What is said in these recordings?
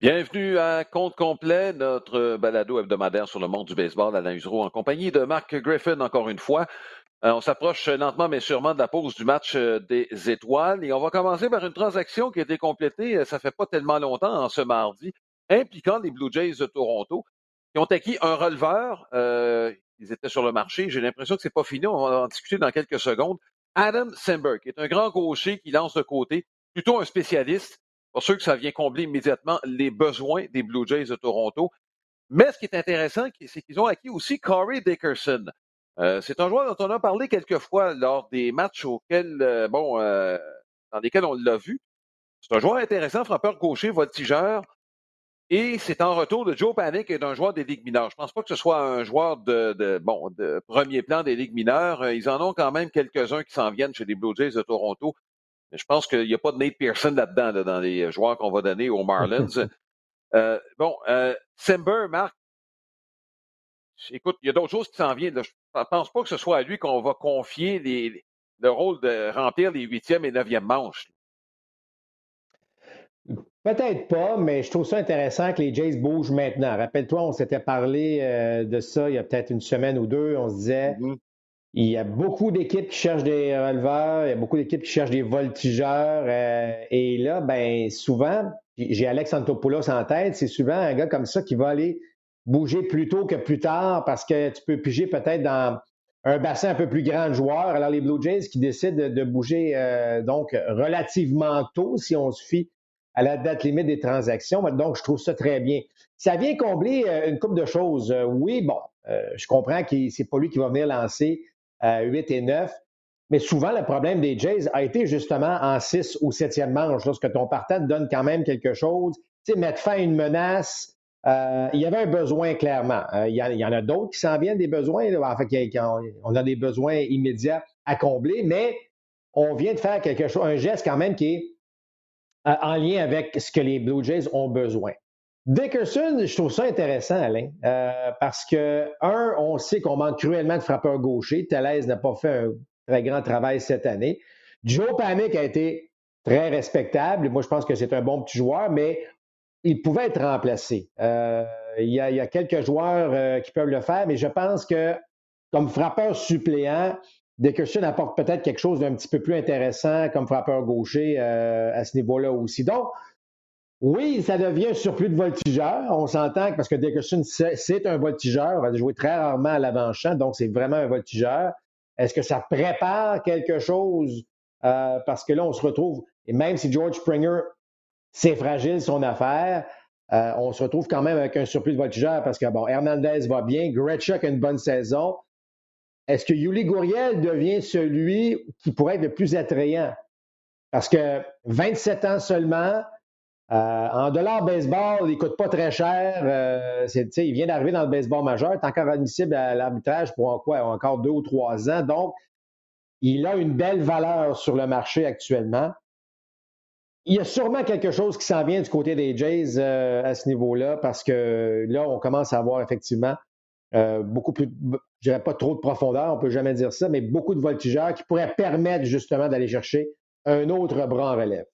Bienvenue à Compte complet, notre balado hebdomadaire sur le monde du baseball à Usereau en compagnie de Mark Griffin encore une fois. Euh, on s'approche lentement mais sûrement de la pause du match euh, des étoiles et on va commencer par une transaction qui a été complétée, euh, ça fait pas tellement longtemps, en ce mardi, impliquant les Blue Jays de Toronto, qui ont acquis un releveur. ils étaient sur le marché. J'ai l'impression que c'est pas fini. On va en discuter dans quelques secondes. Adam Semberg, est un grand gaucher qui lance de côté, plutôt un spécialiste. Pour ceux que ça vient combler immédiatement les besoins des Blue Jays de Toronto. Mais ce qui est intéressant, c'est qu'ils ont acquis aussi Corey Dickerson. Euh, c'est un joueur dont on a parlé quelques fois lors des matchs auxquels, euh, euh, dans lesquels on l'a vu. C'est un joueur intéressant, frappeur gaucher, voltigeur. Et c'est en retour de Joe Panic et d'un joueur des ligues mineures. Je pense pas que ce soit un joueur de, de premier plan des ligues mineures. Ils en ont quand même quelques-uns qui s'en viennent chez les Blue Jays de Toronto. Je pense qu'il n'y a pas de Nate Pearson là-dedans, dans les joueurs qu'on va donner aux Marlins. euh, bon, euh, Simber, Marc, écoute, il y a d'autres choses qui s'en viennent. Je ne pense pas que ce soit à lui qu'on va confier le rôle de remplir les huitièmes et neuvièmes manches. Peut-être pas, mais je trouve ça intéressant que les Jays bougent maintenant. Rappelle-toi, on s'était parlé euh, de ça il y a peut-être une semaine ou deux. On se disait, mm-hmm. Il y a beaucoup d'équipes qui cherchent des releveurs, il y a beaucoup d'équipes qui cherchent des voltigeurs. Euh, et là, ben souvent, j'ai Alex Antopoulos en tête, c'est souvent un gars comme ça qui va aller bouger plus tôt que plus tard parce que tu peux piger peut-être dans un bassin un peu plus grand de joueurs. Alors, les Blue Jays qui décident de, bouger euh, donc relativement tôt, si on se fie à la date limite des transactions. Donc, je trouve ça très bien. Ça vient combler euh, une couple de choses. oui, bon, je comprends que c'est pas lui qui va venir lancer 8 et 9. Mais souvent, le problème des Jays a été justement en 6 ou 7e manche, lorsque ton partant te donne quand même quelque chose. Tu sais, mettre fin à une menace, euh, il y avait un besoin clairement. Euh, il, y en a d'autres qui s'en viennent des besoins. En fait, on a des besoins immédiats à combler, mais on vient de faire quelque chose, un geste quand même qui est euh, en lien avec ce que les Blue Jays ont besoin. Dickerson, je trouve ça intéressant, Alain, euh, parce que, un, on sait qu'on manque cruellement de frappeurs gauchers. Thalaise n'a pas fait un très grand travail cette année. Joe Panic a été très respectable. Moi, je pense que c'est un bon petit joueur, mais il pouvait être remplacé. Euh, il, y a, quelques joueurs euh, qui peuvent le faire, mais je pense que comme frappeur suppléant, Dickerson apporte peut-être quelque chose d'un petit peu plus intéressant comme frappeur gaucher à ce niveau-là aussi. Donc, oui, ça devient un surplus de voltigeurs. On s'entend parce que Dickerson, c'est un voltigeur. On va jouer très rarement à l'avant-champ, donc c'est vraiment un voltigeur. Est-ce que ça prépare quelque chose? Euh, parce que là, on se retrouve, et même si George Springer, c'est fragile son affaire, euh, on se retrouve quand même avec un surplus de voltigeurs parce que, bon, Hernandez va bien, Gretschuk a une bonne saison. Est-ce que Yuli Gouriel devient celui qui pourrait être le plus attrayant? Parce que 27 ans seulement, euh, en dollars baseball, il ne coûte pas très cher. Euh, il vient d'arriver dans le baseball majeur. Il est encore admissible à l'arbitrage pour encore deux ou trois ans. Donc, il a une belle valeur sur le marché actuellement. Il y a sûrement quelque chose qui s'en vient du côté des Jays euh, à ce niveau-là, parce que là, on commence à avoir effectivement beaucoup plus, je dirais pas trop de profondeur, on ne peut jamais dire ça, mais beaucoup de voltigeurs qui pourraient permettre justement d'aller chercher un autre bras en relève.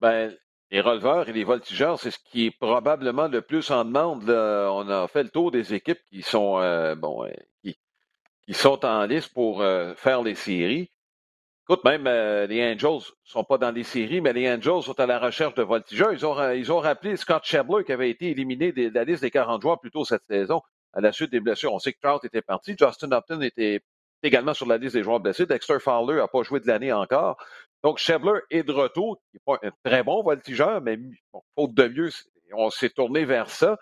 Ben, les releveurs et les voltigeurs, c'est ce qui est probablement le plus en demande. On a fait le tour des équipes qui sont euh, bon, euh, qui, sont en liste pour euh, faire les séries. Écoute, même les Angels sont pas dans les séries, mais les Angels sont à la recherche de voltigeurs. Ils ont, ils ont rappelé Scott Shabler qui avait été éliminé de la liste des 40 joueurs plus tôt cette saison à la suite des blessures. On sait que Trout était parti. Justin Upton était également sur la liste des joueurs blessés. Dexter Fowler n'a pas joué de l'année encore. Donc, Chevler est de retour, qui n'est pas un très bon voltigeur, mais faute de mieux, on s'est tourné vers ça.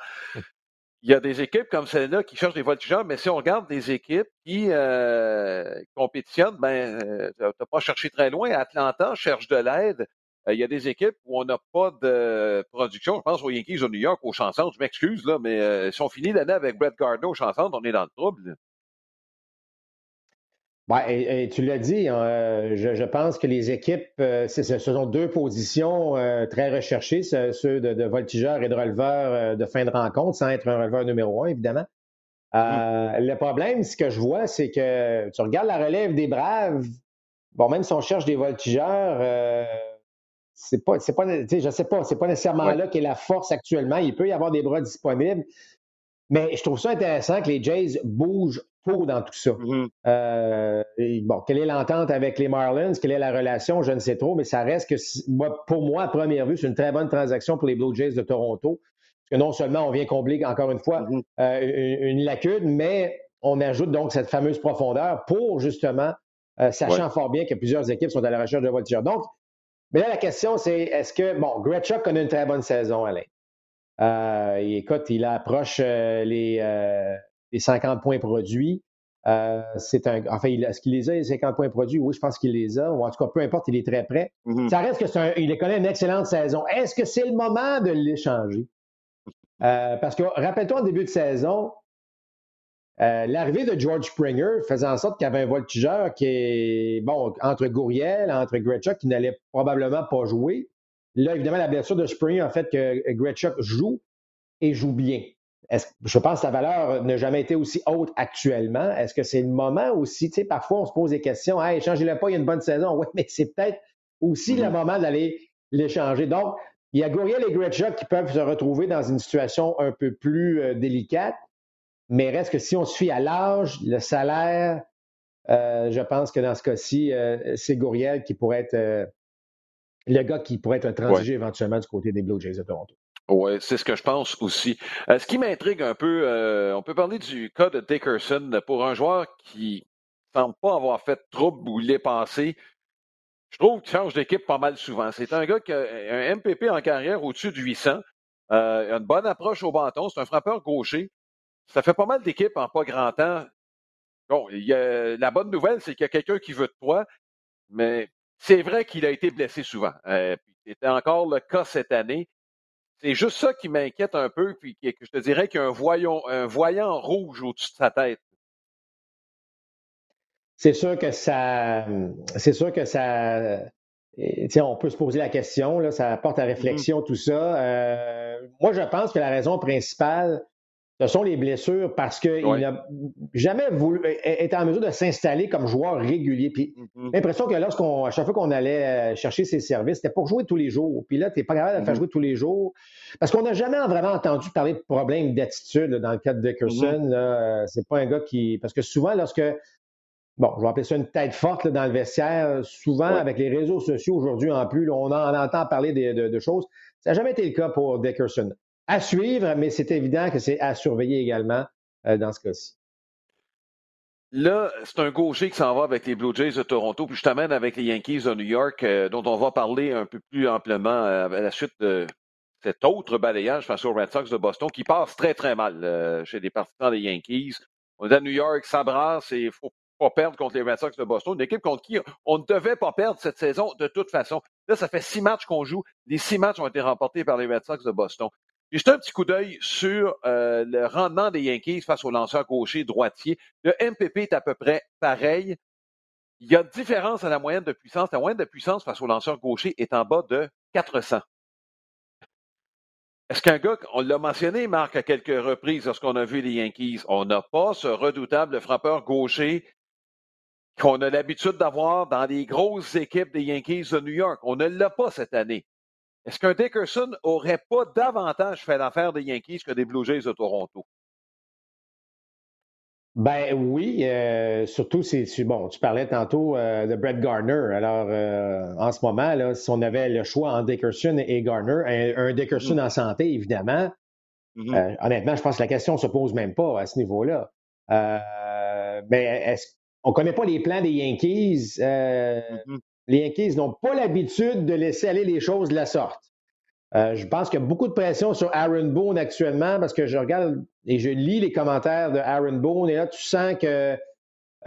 Il y a des équipes comme celle-là qui cherchent des voltigeurs, mais si on regarde des équipes qui euh, compétitionnent, ben, euh, tu n'as pas cherché très loin. Atlanta cherche de l'aide. Euh, il y a des équipes où on n'a pas de production. Je pense aux Yankees de New York, aux chansons. Je m'excuse, là, mais si on finit l'année avec Brett Gardner aux chansons, on est dans le trouble. Ouais, et, tu l'as dit, hein, euh, je, pense que les équipes, euh, ce sont deux positions euh, très recherchées, ceux de, voltigeurs et de releveurs de fin de rencontre, sans être un releveur numéro un, évidemment. Mm. Le problème, ce que je vois, c'est que tu regardes la relève des Braves, bon, même si on cherche des voltigeurs, c'est pas, c'est pas, je sais pas, c'est pas nécessairement là qu'est la force actuellement. Il peut y avoir des bras disponibles, mais je trouve ça intéressant que les Jays bougent pour dans tout ça. Mm-hmm. Euh, bon, quelle est l'entente avec les Marlins? Quelle est la relation? Je ne sais trop, mais ça reste que, pour moi, à première vue, c'est une très bonne transaction pour les Blue Jays de Toronto. Parce que non seulement on vient combler, encore une fois, mm-hmm. euh, une, lacune, mais on ajoute donc cette fameuse profondeur pour justement, euh, sachant fort bien que plusieurs équipes sont à la recherche de voitures. Donc, mais là, la question, c'est est-ce que, bon, Gretschuk connaît une très bonne saison, Alain. Euh, écoute, il approche les, les 50 points produits. Euh, c'est un, enfin, est-ce qu'il les a, les 50 points produits? Oui, je pense qu'il les a. Ou en tout cas, peu importe, il est très prêt. Mm-hmm. Ça reste que c'est un, il connaît une excellente saison. Est-ce que c'est le moment de l'échanger? Euh, parce que, rappelle-toi, en début de saison, euh, l'arrivée de George Springer faisait en sorte qu'il y avait un voltigeur qui est, bon, entre Gouriel, entre Gretschuk, qui n'allait probablement pas jouer. Là, évidemment, la blessure de Springer a fait que Gretschuk joue et joue bien je pense que la valeur n'a jamais été aussi haute actuellement. Est-ce que c'est le moment aussi? Tu sais, parfois, on se pose des questions. Hey, changez-le pas, il y a une bonne saison. Oui, mais c'est peut-être aussi le mm-hmm. moment d'aller l'échanger. Donc, il y a Gouriel et Gretschuk qui peuvent se retrouver dans une situation un peu plus euh, délicate, mais reste que si on se fie à l'âge, le salaire, euh, je pense que dans ce cas-ci, euh, c'est Gouriel qui pourrait être le gars qui pourrait être transigé éventuellement du côté des Blue Jays de Toronto. Oui, c'est ce que je pense aussi. Euh, ce qui m'intrigue un peu, euh, on peut parler du cas de Dickerson pour un joueur qui ne semble pas avoir fait trouble ou il est passé. Je trouve qu'il change d'équipe pas mal souvent. C'est un gars qui a un MPP en carrière au-dessus de 800. Euh, il a une bonne approche au bâton. C'est un frappeur gaucher. Ça fait pas mal d'équipes en pas grand temps. Bon, la bonne nouvelle, c'est qu'il y a quelqu'un qui veut de toi, mais c'est vrai qu'il a été blessé souvent. C'était encore le cas cette année. C'est juste ça qui m'inquiète un peu, puis que je te dirais qu'il y a un, voyant, un voyant rouge au-dessus de sa tête. C'est sûr que ça. C'est sûr que ça. Tiens, on peut se poser la question, là, ça apporte à mm-hmm. réflexion tout ça. Euh, moi, je pense que la raison principale, ce sont les blessures parce qu'il n'a jamais voulu être en mesure de s'installer comme joueur régulier. Puis mm-hmm. l'impression que lorsqu'on, à chaque fois qu'on allait euh, chercher ses services, c'était pour jouer tous les jours. Puis là, tu n'es pas capable de faire mm-hmm. jouer tous les jours. Parce qu'on n'a jamais vraiment entendu parler de problèmes d'attitude dans le cas de Dickerson. Mm-hmm. Euh, c'est pas un gars qui. Parce que souvent, lorsque. Bon, je vais appeler ça une tête forte dans le vestiaire. Souvent, avec les réseaux sociaux aujourd'hui en plus, on, en, entend parler de, choses. Ça n'a jamais été le cas pour Dickerson à suivre, mais c'est évident que c'est à surveiller également euh, dans ce cas-ci. Là, c'est un gaucher qui s'en va avec les Blue Jays de Toronto, puis je t'amène avec les Yankees de New York, euh, dont on va parler un peu plus amplement euh, à la suite de cet autre balayage face aux Red Sox de Boston qui passe très, très mal chez les partisans des Yankees. On est à New York, ça brasse et il faut pas perdre contre les Red Sox de Boston, une équipe contre qui on ne devait pas perdre cette saison de toute façon. Là, ça fait six matchs qu'on joue. Les six matchs ont été remportés par les Red Sox de Boston. Juste un petit coup d'œil sur euh, le rendement des Yankees face aux lanceurs gauchers droitiers. Le MPP est à peu près pareil. Il y a une différence à la moyenne de puissance. La moyenne de puissance face aux lanceurs gauchers est en bas de 400. Est-ce qu'un gars, on l'a mentionné, Marc, à quelques reprises lorsqu'on a vu les Yankees, on n'a pas ce redoutable frappeur gaucher qu'on a l'habitude d'avoir dans les grosses équipes des Yankees de New York. On ne l'a pas cette année. Est-ce qu'un Dickerson aurait pas davantage fait l'affaire des Yankees que des Blue Jays de Toronto? Ben oui, euh, surtout si bon, tu parlais tantôt euh, de Brett Garner. Alors euh, en ce moment, là, si on avait le choix entre Dickerson et Garner, un, Dickerson mm. en santé, évidemment. Mm-hmm. honnêtement, je pense que la question ne se pose même pas à ce niveau-là. mais est-ce on ne connaît pas les plans des Yankees. Mm-hmm les Yankees n'ont pas l'habitude de laisser aller les choses de la sorte. Euh, je pense qu'il y a beaucoup de pression sur Aaron Boone actuellement parce que je regarde et je lis les commentaires de Aaron Boone et là, tu sens que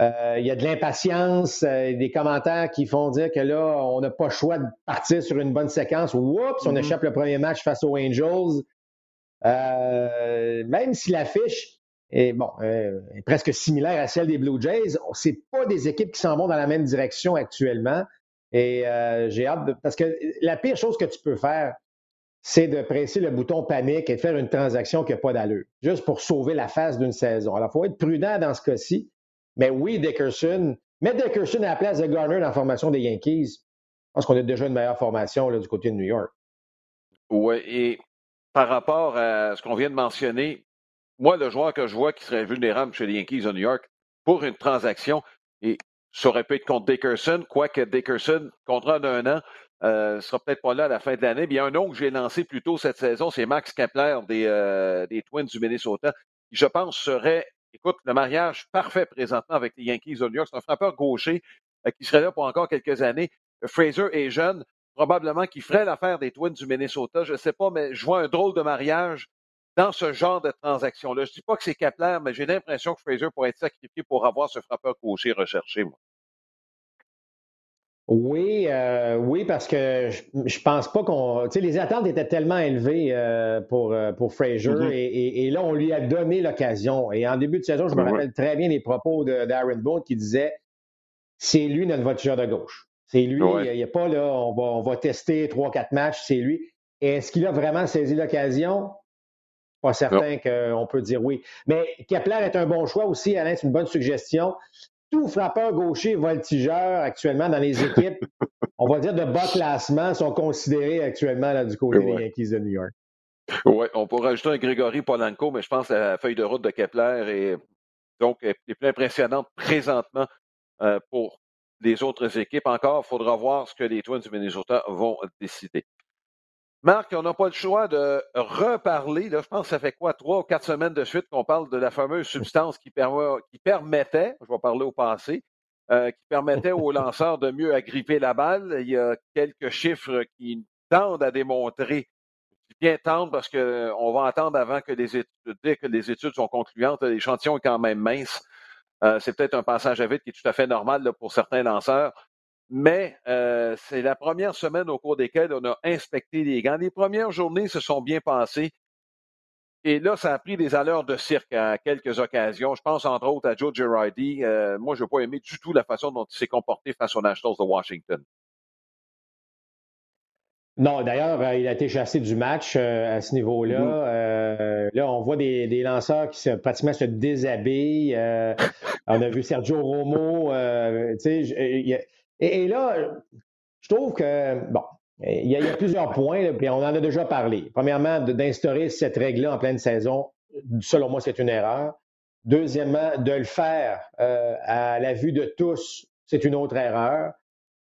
euh, il y a de l'impatience, euh, des commentaires qui font dire que là, on n'a pas le choix de partir sur une bonne séquence. Oups, on mm-hmm. échappe le premier match face aux Angels. même si l'affiche est, bon, est presque similaire à celle des Blue Jays, c'est pas des équipes qui s'en vont dans la même direction actuellement. Et euh, j'ai hâte de. Parce que la pire chose que tu peux faire, c'est de presser le bouton panique et de faire une transaction qui n'a pas d'allure, juste pour sauver la face d'une saison. Alors, il faut être prudent dans ce cas-ci. Mais oui, Dickerson, mettre Dickerson à la place de Garner dans la formation des Yankees, pense qu'on a déjà une meilleure formation là, du côté de New York. Oui, et par rapport à ce qu'on vient de mentionner, moi, le joueur que je vois qui serait vulnérable chez les Yankees de New York pour une transaction, et ça aurait pu être contre Dickerson, quoique Dickerson, contrat d'un an, euh, sera peut-être pas là à la fin de l'année. Il y a un nom que j'ai lancé plus tôt cette saison, c'est Max Kepler des, euh, des Twins du Minnesota, qui, je pense, serait, écoute, le mariage parfait présentement avec les Yankees de New York. C'est un frappeur gaucher euh, qui serait là pour encore quelques années. Fraser est jeune, probablement qu'il ferait l'affaire des Twins du Minnesota. Je ne sais pas, mais je vois un drôle de mariage dans ce genre de transaction-là. Je ne dis pas que c'est Kepler, mais j'ai l'impression que Fraser pourrait être sacrifié pour avoir ce frappeur gaucher recherché, moi. Oui, euh, oui, parce que je, ne pense pas qu'on. Tu sais, les attentes étaient tellement élevées euh, pour, euh, pour Frazier mm-hmm. et, là, on lui a donné l'occasion. Et en début de saison, je me rappelle très bien les propos d'Aaron Boone qui disait c'est lui notre voiture de gauche. C'est lui, il n'y a, pas là, on va, on va tester trois, quatre matchs, c'est lui. Est-ce qu'il a vraiment saisi l'occasion? Pas certain qu'on peut dire oui. Mais Kepler est un bon choix aussi, Alain, c'est une bonne suggestion. Tout frappeur gaucher voltigeur actuellement dans les équipes, on va dire de bas classement, sont considérés actuellement du côté des Yankees de New York. Oui, on pourrait ajouter un Grégory Polanco, mais je pense que la feuille de route de Kepler est donc est plus impressionnante présentement euh, pour les autres équipes. Encore, il faudra voir ce que les Twins du Minnesota vont décider. Marc, on n'a pas le choix de reparler. Là, je pense que ça fait quoi, trois ou quatre semaines de suite qu'on parle de la fameuse substance qui, permettait, je vais parler au passé, euh, qui permettait aux lanceurs de mieux agripper la balle. Il y a quelques chiffres qui tendent à démontrer, bien tendent parce qu'on va attendre avant que les études, dès que les études sont concluantes, l'échantillon est quand même mince. Euh, c'est peut-être un passage à vide qui est tout à fait normal pour certains lanceurs. Mais euh, c'est la première semaine au cours desquelles on a inspecté les gants. Les premières journées se sont bien passées. Et là, ça a pris des allures de cirque à quelques occasions. Je pense entre autres à Joe Girardi. Euh, moi, je n'ai pas aimé du tout la façon dont il s'est comporté face aux Nationals de Washington. Non, d'ailleurs, euh, il a été chassé du match à ce niveau-là. Mm-hmm. là, on voit des, lanceurs qui se, pratiquement se déshabillent. on a vu Sergio Romo. tu et, là, je trouve que, bon, il y, a, plusieurs points, puis on en a déjà parlé. Premièrement, d'instaurer cette règle-là en pleine saison, selon moi, c'est une erreur. Deuxièmement, de le faire euh, à la vue de tous, c'est une autre erreur.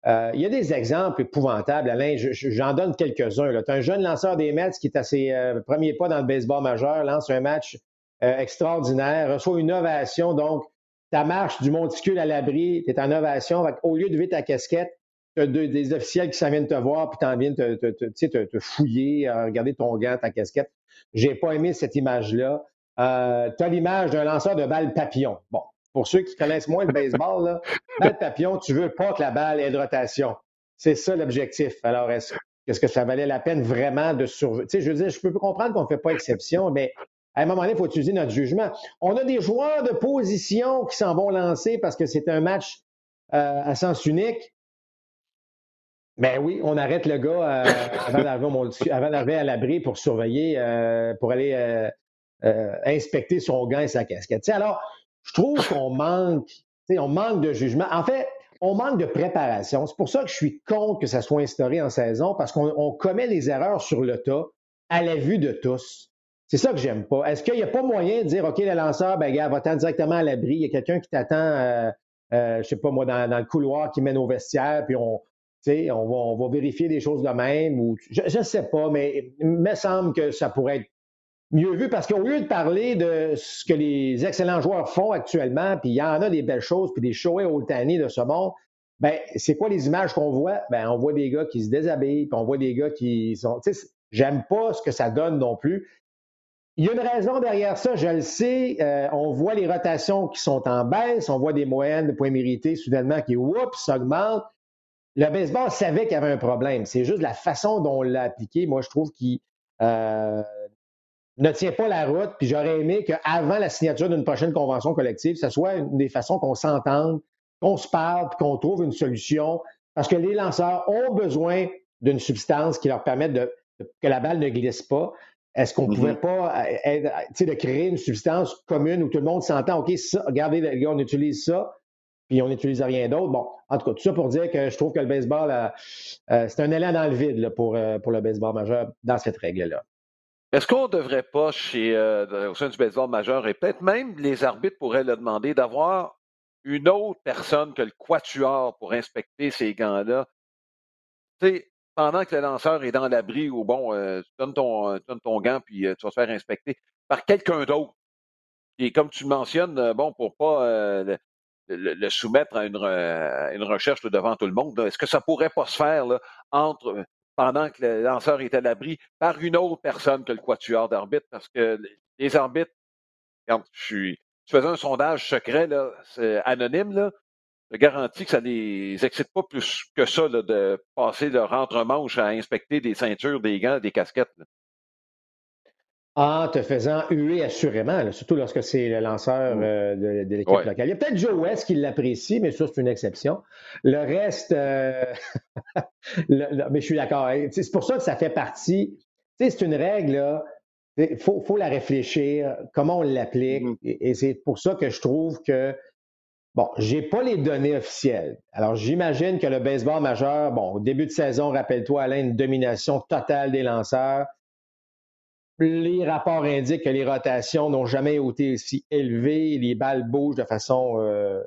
Euh, il y a des exemples épouvantables, Alain. J'en donne quelques-uns. Tu as un jeune lanceur des Mets qui est à ses euh, premiers pas dans le baseball majeur, lance un match extraordinaire, reçoit une ovation. Donc, ta marche du monticule à l'abri, tu es en ovation. Au lieu de vider ta casquette, tu as des officiels qui s'en viennent te voir, puis t'en viennent te, te, fouiller, regarder ton gant, ta casquette. J'ai pas aimé cette image-là. Euh, tu as l'image d'un lanceur de balle papillon. Bon, pour ceux qui connaissent moins le baseball, là, balle papillon, tu veux pas que la balle ait de rotation. C'est ça l'objectif. Alors, est-ce que ça valait la peine vraiment de surveiller? Tu sais, je veux dire, je peux comprendre qu'on ne fait pas exception, mais à un moment donné, il faut utiliser notre jugement. On a des joueurs de position qui s'en vont lancer parce que c'est un match euh, à sens unique. Ben oui, on arrête le gars euh, avant d'arriver à l'abri pour surveiller, euh, pour aller inspecter son gant et sa casquette. alors, je trouve qu'on manque, on manque de jugement. En fait, on manque de préparation. C'est pour ça que je suis contre que ça soit instauré en saison, parce qu'on commet les erreurs sur le tas à la vue de tous. C'est ça que j'aime pas. Est-ce qu'il n'y a pas moyen de dire, OK, le lanceur, ben, gars, va-t'en directement à l'abri. Il y a quelqu'un qui t'attend, euh, euh, je sais pas moi, dans, le couloir qui mène au vestiaire, puis on, on va, on va vérifier des choses de même. Ou, je ne sais pas, mais il me semble que ça pourrait être mieux vu parce qu'au lieu de parler de ce que les excellents joueurs font actuellement, puis il y en a des belles choses, puis des Shohei Ohtani de ce monde, ben, c'est quoi les images qu'on voit? Ben, on voit des gars qui se déshabillent, puis on voit des gars qui sont. J'aime pas ce que ça donne non plus. Il y a une raison derrière ça, je le sais. Euh, on voit les rotations qui sont en baisse, on voit des moyennes de points mérités soudainement qui, oups, s'augmentent. Le baseball savait qu'il y avait un problème. C'est juste la façon dont on l'a appliqué. Moi, je trouve qu'il euh, ne tient pas la route. Puis j'aurais aimé qu'avant la signature d'une prochaine convention collective, ce soit une des façons qu'on s'entende, qu'on se parle, qu'on trouve une solution. Parce que les lanceurs ont besoin d'une substance qui leur permette de, que la balle ne glisse pas. Est-ce qu'on ne mm-hmm. pouvait pas euh, de créer une substance commune où tout le monde s'entend, OK, ça, regardez, les gars, on utilise ça. puis on n'utilise rien d'autre. Bon, en tout cas, tout ça pour dire que je trouve que le baseball, c'est un élan dans le vide pour, pour le baseball majeur dans cette règle-là. Est-ce qu'on ne devrait pas, chez, euh, au sein du baseball majeur, et peut-être même les arbitres pourraient le demander, d'avoir une autre personne que le quatuor pour inspecter ces gants-là? Tu sais, pendant que le lanceur est dans l'abri ou bon, euh, tu, donnes ton, ton gant puis euh, tu vas te faire inspecter par quelqu'un d'autre. Et comme tu mentionnes, bon, pour pas le, soumettre à une, une recherche devant tout le monde, est-ce que ça pourrait pas se faire là, entre pendant que le lanceur est à l'abri par une autre personne que le quatuor d'arbitre, parce que les arbitres, quand je tu faisais un sondage secret, là, anonyme, là, je garantis que ça ne les excite pas plus que ça de passer leur entre-manche à inspecter des ceintures, des gants, des casquettes. En te faisant huer assurément, surtout lorsque c'est le lanceur mm. euh, de, l'équipe locale. Il y a peut-être Joe West qui l'apprécie, mais ça, c'est une exception. Le reste, euh, mais je suis d'accord. C'est pour ça que ça fait partie. C'est une règle, il faut, faut, la réfléchir, comment on l'applique. Mm. Et, c'est pour ça que je trouve que, bon, j'ai pas les données officielles. Alors, j'imagine que le baseball majeur, bon, au début de saison, rappelle-toi, Alain, une domination totale des lanceurs les rapports indiquent que les rotations n'ont jamais été aussi élevées, les balles bougent de façon euh,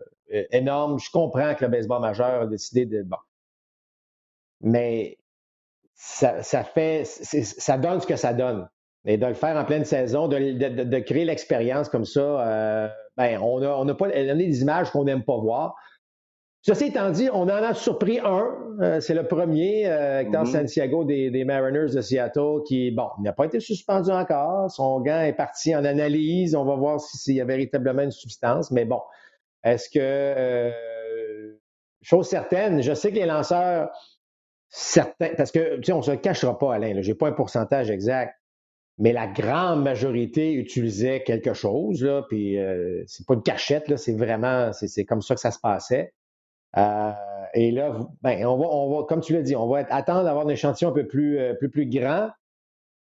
énorme. Je comprends que le baseball majeur a décidé de. Bon. Mais ça, fait. Ça donne ce que ça donne. Et de le faire en pleine saison, de, créer l'expérience comme ça, euh, ben, on n'a on a pas des images qu'on n'aime pas voir. Ceci étant dit, on en a surpris un. Euh, c'est le premier, euh, Hector mm-hmm. Santiago des, Mariners de Seattle, qui, bon, n'a pas été suspendu encore. Son gant est parti en analyse. On va voir s'il y a véritablement une substance. Mais bon, est-ce que, euh, chose certaine, je sais que les lanceurs, certains, parce que, tu sais, on ne se cachera pas, Alain, je n'ai pas un pourcentage exact, mais la grande majorité utilisait quelque chose, là, puis euh, c'est pas une cachette, là, c'est vraiment, c'est comme ça que ça se passait. Euh, et là, ben, on, va, on va, comme tu l'as dit, on va attendre d'avoir un échantillon un peu plus, euh, plus, plus grand.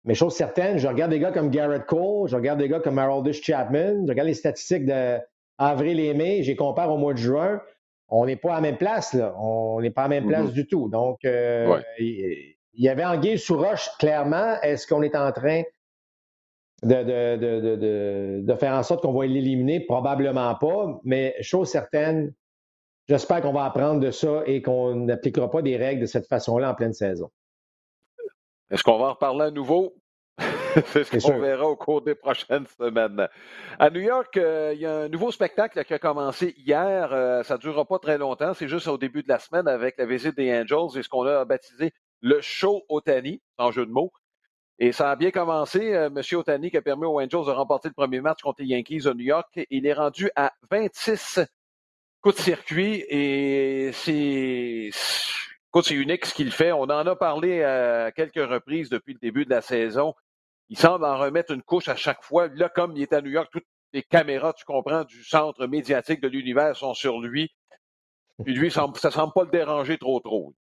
Mais chose certaine, je regarde des gars comme Garrett Cole, je regarde des gars comme Haroldis Chapman, je regarde les statistiques d'avril et mai, j'ai compare au mois de juin. On n'est pas à la même place, là. On n'est pas à la même place mm-hmm. du tout. Donc, euh, il, y avait Anguille sous roche, clairement. Est-ce qu'on est en train de, de, de, de faire en sorte qu'on va l'éliminer? Probablement pas. Mais chose certaine, J'espère qu'on va apprendre de ça et qu'on n'appliquera pas des règles de cette façon-là en pleine saison. Est-ce qu'on va en reparler à nouveau? C'est ce qu'on verra au cours des prochaines semaines. À New York, euh, il y a un nouveau spectacle qui a commencé hier. Euh, ça ne durera pas très longtemps. C'est juste au début de la semaine avec la visite des Angels et ce qu'on a baptisé le show Otani, en jeu de mots. Et ça a bien commencé. Euh, Monsieur Otani qui a permis aux Angels de remporter le premier match contre les Yankees à New York. Il est rendu à 26 coup de circuit et c'est c'est unique ce qu'il fait. On en a parlé à quelques reprises depuis le début de la saison. Il semble en remettre une couche à chaque fois. Là, comme il est à New York, toutes les caméras, tu comprends, du centre médiatique de l'univers sont sur lui. Puis lui, ça ne semble pas le déranger trop trop.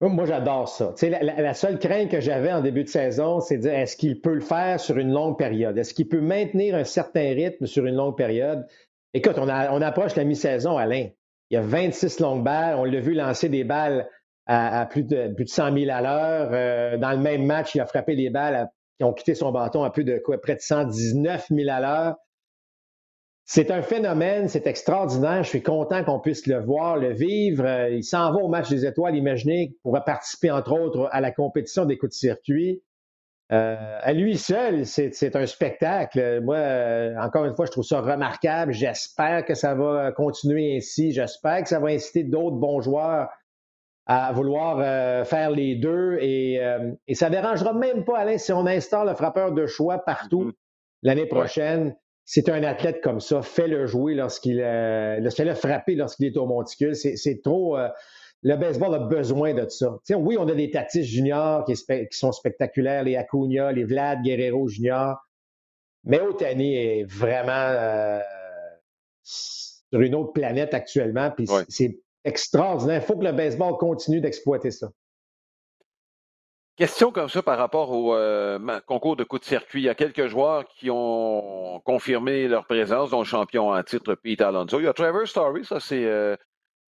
Moi, j'adore ça. la, la, seule crainte que j'avais en début de saison, c'est de dire est-ce qu'il peut le faire sur une longue période? Est-ce qu'il peut maintenir un certain rythme sur une longue période? Écoute, on, approche la mi-saison, Alain. Il y a 26 longues balles. On l'a vu lancer des balles à, plus, de, plus de 100 000 à l'heure. Euh, dans le même match, il a frappé des balles qui ont quitté son bâton à plus de quoi, près de 119 000 à l'heure. C'est un phénomène, c'est extraordinaire. Je suis content qu'on puisse le voir, le vivre. Euh, il s'en va au match des étoiles. Imaginez qu'il pourra participer, entre autres, à la compétition des coups de circuit. Euh, à lui seul, c'est un spectacle. Moi, euh, encore une fois, je trouve ça remarquable. J'espère que ça va continuer ainsi. J'espère que ça va inciter d'autres bons joueurs à vouloir euh, faire les deux. Et, et ça ne dérangera même pas, Alain, si on installe le frappeur de choix partout mm-hmm. l'année prochaine. C'est un athlète comme ça. Fais-le jouer lorsqu'il fais-le frapper lorsqu'il est au monticule. C'est trop le baseball a besoin de ça. oui, on a des Tatis juniors qui, sont spectaculaires, les Acuna, les Vlad Guerrero juniors, mais Otani est vraiment euh, sur une autre planète actuellement, puis c'est extraordinaire. Il faut que le baseball continue d'exploiter ça. Question comme ça par rapport au euh, concours de coups de circuit. Il y a quelques joueurs qui ont confirmé leur présence, dont le champion en titre Pete Alonso. Il y a Trevor Story, ça c'est euh,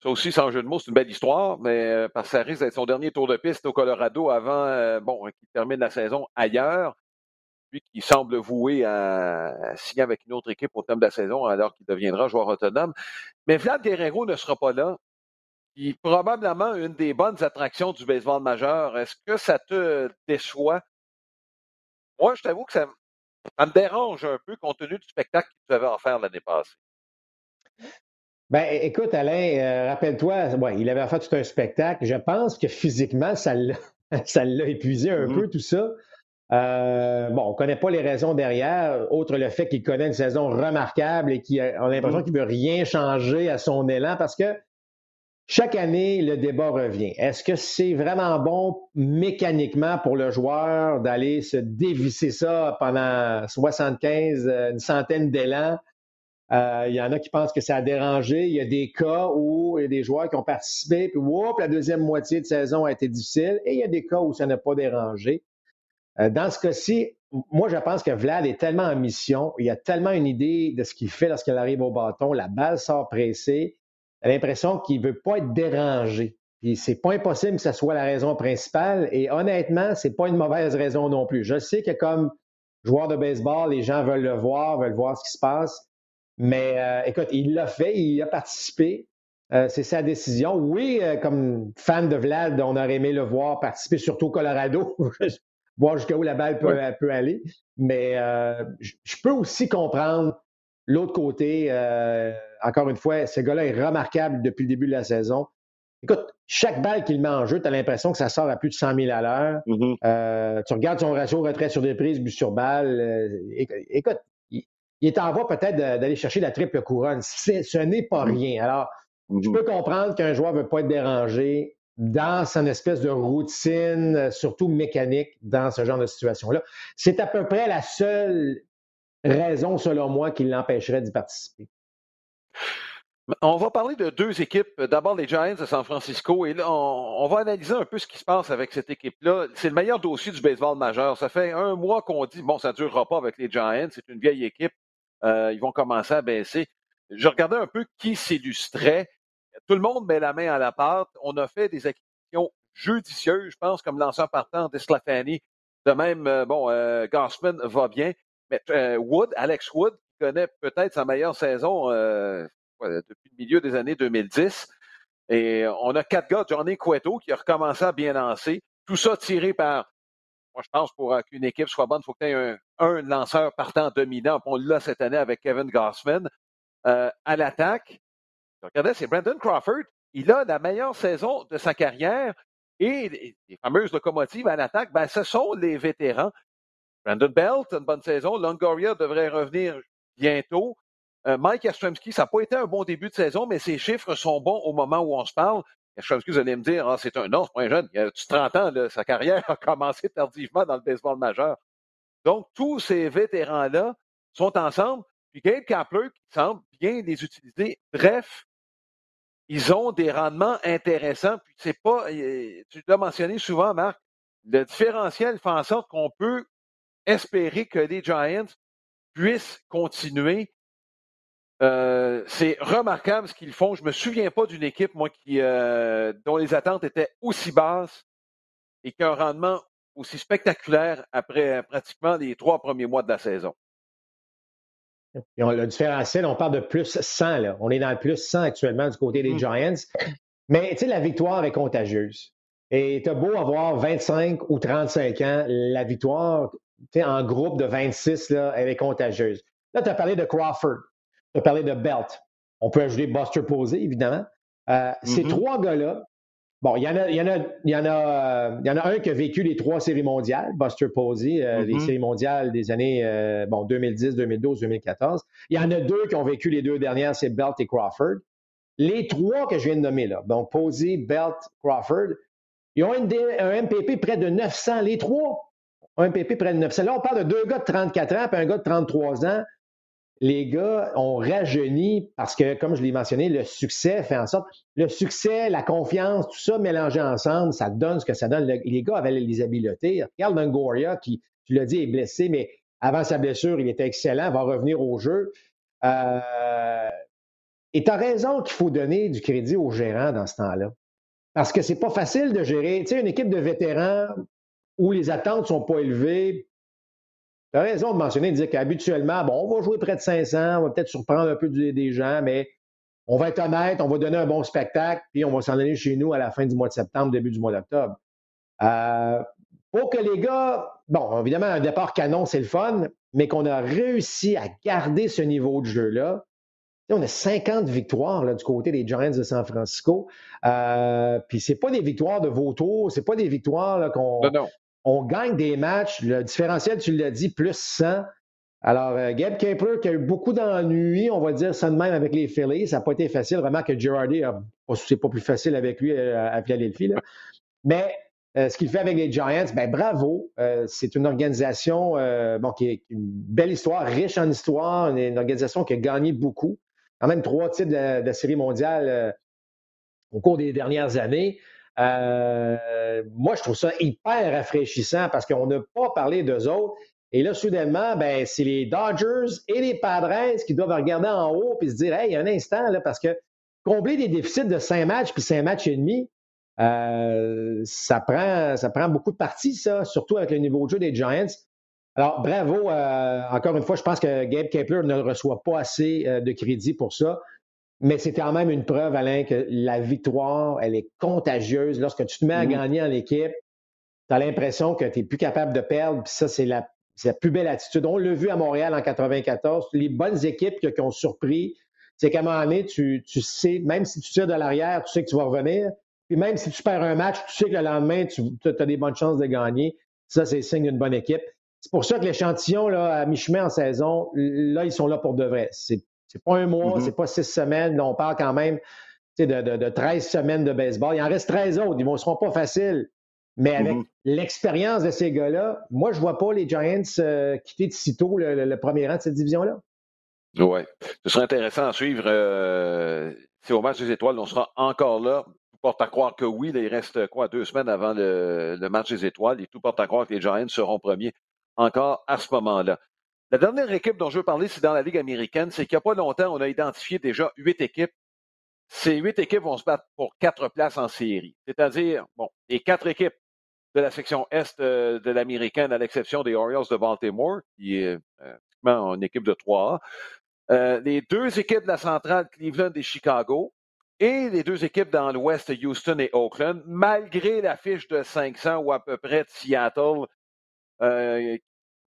ça aussi sans jeu de mots, c'est une belle histoire, mais euh, parce que ça risque d'être son dernier tour de piste au Colorado avant bon qu'il termine la saison ailleurs. Lui qui semble voué à, signer avec une autre équipe au terme de la saison alors qu'il deviendra joueur autonome. Mais Vlad Guerrero ne sera pas là qui probablement une des bonnes attractions du baseball majeur. Est-ce que ça te déçoit? Moi, je t'avoue que ça, me dérange un peu compte tenu du spectacle que tu avais offert l'année passée. Ben, écoute, Alain, euh, rappelle-toi, ouais, il avait offert tout un spectacle. Je pense que physiquement, ça l'a, épuisé un mm-hmm. peu, tout ça. Euh, bon, on ne connaît pas les raisons derrière, autre le fait qu'il connaît une saison remarquable et qu'on a l'impression mm-hmm. qu'il ne veut rien changer à son élan parce que chaque année, le débat revient. Est-ce que c'est vraiment bon mécaniquement pour le joueur d'aller se dévisser ça pendant 75, euh, une centaine d'élans? Euh, il y en a qui pensent que ça a dérangé. Il y a des cas où il y a des joueurs qui ont participé, puis la deuxième moitié de saison a été difficile, et il y a des cas où ça n'a pas dérangé. Euh, dans ce cas-ci, moi, je pense que Vlad est tellement en mission, il a tellement une idée de ce qu'il fait lorsqu'il arrive au bâton, la balle sort pressée, l'impression qu'il ne veut pas être dérangé. Puis c'est pas impossible que ce soit la raison principale. Et honnêtement, c'est pas une mauvaise raison non plus. Je sais que comme joueur de baseball, les gens veulent le voir, veulent voir ce qui se passe. Mais euh, écoute, il l'a fait, il a participé. Euh, c'est sa décision. Oui, euh, comme fan de Vlad, on aurait aimé le voir participer, surtout au Colorado, voir jusqu'où la balle peut, peut aller. Mais je peux aussi comprendre l'autre côté encore une fois, ce gars-là est remarquable depuis le début de la saison. Écoute, chaque balle qu'il met en jeu, tu as l'impression que ça sort à plus de 100 000 à l'heure. Mm-hmm. Euh, tu regardes son ratio retrait sur des prises, but sur balle. Euh, écoute, il, est en voie peut-être d'aller chercher la triple couronne. Ce n'est pas mm-hmm. rien. Alors, je mm-hmm. peux comprendre qu'un joueur ne veut pas être dérangé dans son espèce de routine, surtout mécanique, dans ce genre de situation-là. C'est à peu près la seule raison, selon moi, qui l'empêcherait d'y participer. On va parler de deux équipes. D'abord, les Giants de San Francisco. Et là, on, va analyser un peu ce qui se passe avec cette équipe-là. C'est le meilleur dossier du baseball majeur. Ça fait un mois qu'on dit, bon, ça ne durera pas avec les Giants. C'est une vieille équipe. Euh, ils vont commencer à baisser. Je regardais un peu qui s'illustrait. Tout le monde met la main à la pâte. On a fait des acquisitions judicieuses, je pense, comme lanceur partant d'Esclafani. De même, euh, bon, euh, Gossman va bien. Mais Wood, Alex Wood, connaît peut-être sa meilleure saison euh, depuis le milieu des années 2010. Et on a quatre gars, Johnny Cueto, qui a recommencé à bien lancer. Tout ça tiré par, moi je pense, pour qu'une équipe soit bonne, il faut que tu aies un, lanceur partant dominant. On l'a cette année avec Kevin Gossman. Euh, à l'attaque, regardez, c'est Brandon Crawford. Il a la meilleure saison de sa carrière. Et les, fameuses locomotives à l'attaque, ben, ce sont les vétérans. Brandon Belt, une bonne saison. Longoria devrait revenir bientôt. Euh, Mike Yastrzemski, ça n'a pas été un bon début de saison, mais ses chiffres sont bons au moment où on se parle. Yastrzemski, vous allez me dire, ah, c'est un autre, c'est un jeune. Il a 30 ans, sa carrière a commencé tardivement dans le baseball majeur. Donc, tous ces vétérans-là sont ensemble. Puis Gabe Kapler qui semble bien les utiliser. Bref, ils ont des rendements intéressants. Puis c'est pas, tu l'as mentionné souvent, Marc, le différentiel fait en sorte qu'on peut espérer que les Giants puissent continuer. Euh, c'est remarquable ce qu'ils font. Je ne me souviens pas d'une équipe, moi, qui, euh, dont les attentes étaient aussi basses et qui a un rendement aussi spectaculaire après pratiquement les trois premiers mois de la saison. Et on, le différentiel, on parle de plus 100. Là. On est dans le plus 100 actuellement du côté des mmh. Giants. Mais tu sais, la victoire est contagieuse. Et tu as beau avoir 25 ou 35 ans, la victoire en groupe de 26, là, elle est contagieuse. Là, tu as parlé de Crawford, tu as parlé de Belt. On peut ajouter Buster Posey, évidemment. Euh, ces mm-hmm. trois gars-là, bon, il y, en a, y, en a, y, en a, euh, y en a un qui a vécu les trois séries mondiales, Buster Posey, euh, les mm-hmm. séries mondiales des années bon, 2010, 2012, 2014. Il y en a deux qui ont vécu les deux dernières, c'est Belt et Crawford. Les trois que je viens de nommer, là, donc Posey, Belt, Crawford, ils ont un MPP près de 900, les trois un PP près de 900. Là, on parle de deux gars de 34 ans et un gars de 33 ans. les gars ont rajeuni parce que, comme je l'ai mentionné, le succès fait en sorte, le succès, la confiance, tout ça mélangé ensemble, ça donne ce que ça donne. les gars avaient les habiletés. Regarde Longoria qui, tu l'as dit, est blessé, mais avant sa blessure, il était excellent, va revenir au jeu. Euh, et tu as raison qu'il faut donner du crédit aux gérants dans ce temps-là. Parce que c'est pas facile de gérer. Tu sais, une équipe de vétérans où les attentes sont pas élevées, tu as raison de mentionner, de dire qu'habituellement, bon, on va jouer près de 500, on va peut-être surprendre un peu des gens, mais on va être honnête, on va donner un bon spectacle, puis on va s'en aller chez nous à la fin du mois de septembre, début du mois d'octobre. Euh, pour que les gars, bon, évidemment, un départ canon, c'est le fun, mais qu'on a réussi à garder ce niveau de jeu-là, on a 50 victoires là, du côté des Giants de San Francisco. Euh, puis c'est pas des victoires de vautours, c'est pas des victoires qu'on on gagne des matchs. Le différentiel, tu l'as dit, plus 100. Alors, euh, Gabe Kepler qui a eu beaucoup d'ennuis, on va dire ça de même avec les Phillies. Ça n'a pas été facile. Vraiment que Girardi, c'est pas plus facile avec lui euh, à, Philadelphie. Mais ce qu'il fait avec les Giants, ben bravo. c'est une organisation bon, qui est une belle histoire, riche en histoire, une organisation qui a gagné beaucoup quand même trois titres de, série mondiale euh, au cours des dernières années. Euh, moi, je trouve ça hyper rafraîchissant parce qu'on n'a pas parlé d'eux autres. Et là, soudainement, ben, c'est les Dodgers et les Padres qui doivent regarder en haut et se dire Hey, un instant, là, parce que combler des déficits de cinq matchs puis cinq matchs et demi, euh, ça, prend, ça prend beaucoup de parties, ça, surtout avec le niveau de jeu des Giants. Alors, bravo. Euh, encore une fois, je pense que Gabe Kepler ne reçoit pas assez euh, de crédit pour ça. Mais c'est quand même une preuve, Alain, que la victoire, elle est contagieuse. Lorsque tu te mets à gagner en équipe, tu as l'impression que tu n'es plus capable de perdre. Puis ça, c'est la, plus belle attitude. On l'a vu à Montréal en 94. Les bonnes équipes qui, ont surpris, c'est qu'à un moment donné, tu, tu, sais, même si tu tires de l'arrière, tu sais que tu vas revenir. Puis même si tu perds un match, tu sais que le lendemain, tu as des bonnes chances de gagner. Ça, c'est signe d'une bonne équipe. C'est pour ça que l'échantillon, là, à mi-chemin en saison, là, ils sont là pour de vrai. C'est, c'est pas un mois, mm-hmm. c'est pas six semaines. on parle quand même de, de, de, 13 semaines de baseball. Il en reste 13 autres. Ils ne seront pas faciles. Mais avec mm-hmm. l'expérience de ces gars-là, moi, je ne vois pas les Giants euh, quitter de sitôt le, le, premier rang de cette division-là. Oui. Ce serait intéressant à suivre. Euh, si au match des étoiles, on sera encore là. Tout porte à croire que oui. il reste quoi, deux semaines avant le, le, match des étoiles. Et tout porte à croire que les Giants seront premiers encore à ce moment-là. La dernière équipe dont je veux parler, c'est dans la Ligue américaine. C'est qu'il n'y a pas longtemps, on a identifié déjà huit équipes. Ces huit équipes vont se battre pour quatre places en série. C'est-à-dire, bon, les quatre équipes de la section Est euh, de l'américaine, à l'exception des Orioles de Baltimore, qui est euh, une équipe de 3A. Euh, les deux équipes de la centrale, Cleveland et Chicago, et les deux équipes dans l'Ouest, Houston et Oakland, malgré la fiche de 500 ou à peu près de Seattle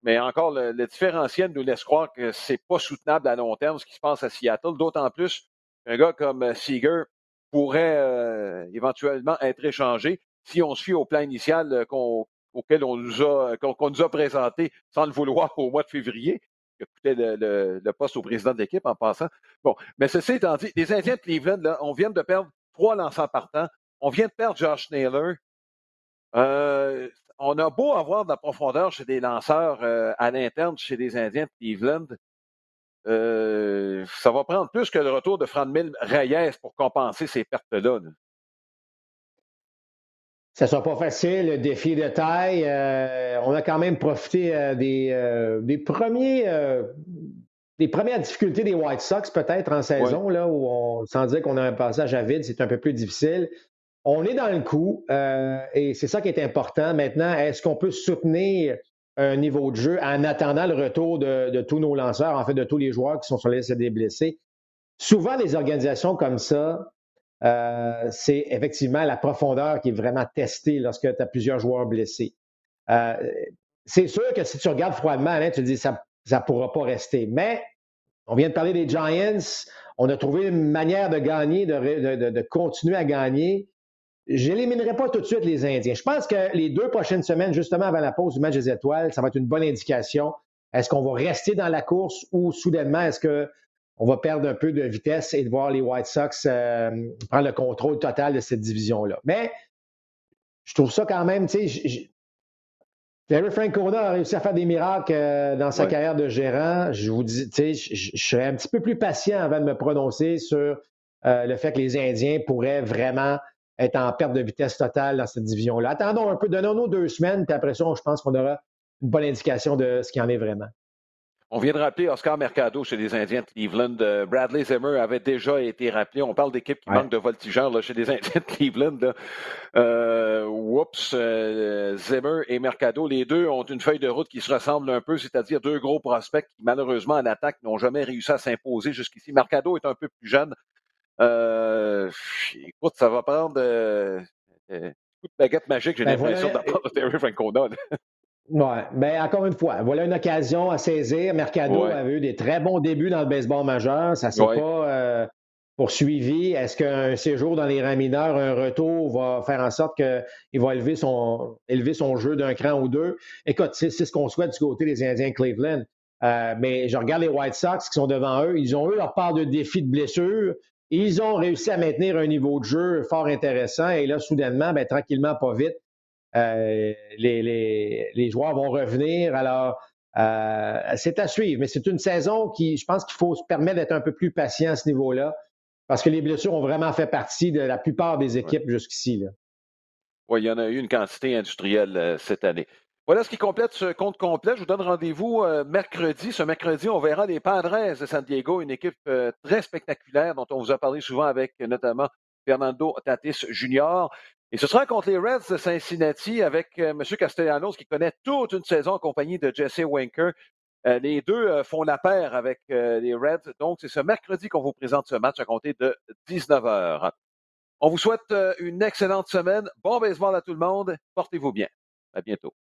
mais encore, le, différentiel nous laisse croire que c'est pas soutenable à long terme ce qui se passe à Seattle, d'autant plus qu'un gars comme euh, Seager pourrait euh, éventuellement être échangé si on fie au plan initial auquel on nous a qu'on nous a présenté sans le vouloir au mois de février, qui coûtait le, le, poste au président de l'équipe en passant. Bon, mais ceci étant dit, les Indiens de Cleveland, on vient de perdre trois lanceurs partants. On vient de perdre Josh Naylor. Euh, on a beau avoir de la profondeur chez des lanceurs euh, à l'interne chez les Indiens de Cleveland. Euh, ça va prendre plus que le retour de Franmil Reyes pour compenser ces pertes-là. Ça ne sera pas facile, le défi de taille. Euh, on a quand même profité des, des, premiers, des premières difficultés des White Sox, peut-être en saison, là, où on, sans dire qu'on a un passage à vide, c'est un peu plus difficile. On est dans le coup euh, et c'est ça qui est important. Maintenant, est-ce qu'on peut soutenir un niveau de jeu en attendant le retour de, tous nos lanceurs, en fait, de tous les joueurs qui sont sur la liste des blessés? Souvent, les organisations comme ça, euh, c'est effectivement la profondeur qui est vraiment testée lorsque tu as plusieurs joueurs blessés. Euh, c'est sûr que si tu regardes froidement, tu te dis ça ne pourra pas rester. Mais on vient de parler des Giants. On a trouvé une manière de gagner, de, de continuer à gagner je n'éliminerai pas tout de suite les Indiens. Je pense que les deux prochaines semaines, justement avant la pause du match des étoiles, ça va être une bonne indication. Est-ce qu'on va rester dans la course ou soudainement, est-ce qu'on va perdre un peu de vitesse et de voir les White Sox euh, prendre le contrôle total de cette division-là? Mais je trouve ça quand même, tu sais, Terry Francona a réussi à faire des miracles euh, dans sa carrière de gérant. Je vous dis, tu sais, je, serais un petit peu plus patient avant de me prononcer sur euh, le fait que les Indiens pourraient vraiment être en perte de vitesse totale dans cette division-là. Attendons un peu, donnons-nous deux semaines, puis après ça, je pense qu'on aura une bonne indication de ce qu'il en est vraiment. On vient de rappeler Oscar Mercado chez les Indiens de Cleveland. Euh, Bradley Zimmer avait déjà été rappelé. On parle d'équipe qui manque de voltigeurs là, chez les Indiens de Cleveland. Euh, whoops, euh, Zimmer et Mercado, les deux ont une feuille de route qui se ressemble un peu, c'est-à-dire deux gros prospects qui, malheureusement, en attaque, n'ont jamais réussi à s'imposer jusqu'ici. Mercado est un peu plus jeune. Écoute, ça va prendre un coup de baguette magique, j'ai ben, l'impression, voilà, de Terry Francona. Oui, bien, encore une fois, voilà une occasion à saisir. Mercado avait eu des très bons débuts dans le baseball majeur. Ça ne s'est pas euh, poursuivi. Est-ce qu'un séjour dans les rangs mineurs, un retour, va faire en sorte qu'il va élever son, élever son jeu d'un cran ou deux? Écoute, c'est ce qu'on souhaite du côté des Indiens Cleveland. Euh, mais je regarde les White Sox qui sont devant eux. Ils ont eu leur part de défis de blessures. Ils ont réussi à maintenir un niveau de jeu fort intéressant. Et là, soudainement, ben, tranquillement, pas vite, euh, les, joueurs vont revenir. Alors, euh, c'est à suivre, mais c'est une saison qui, je pense qu'il faut se permettre d'être un peu plus patient à ce niveau-là, parce que les blessures ont vraiment fait partie de la plupart des équipes jusqu'ici. Oui, il y en a eu une quantité industrielle euh, cette année. Voilà ce qui complète ce compte complet. Je vous donne rendez-vous mercredi. Ce mercredi, on verra les Padres de San Diego, une équipe très spectaculaire dont on vous a parlé souvent avec notamment Fernando Tatis Jr. Et ce sera contre les Reds de Cincinnati avec euh, M. Castellanos qui connaît toute une saison en compagnie de Jesse Winker. Euh, les deux euh, font la paire avec les Reds. Donc, c'est ce mercredi qu'on vous présente ce match à compter de 19 h. On vous souhaite une excellente semaine. Bon baseball à tout le monde. Portez-vous bien. À bientôt.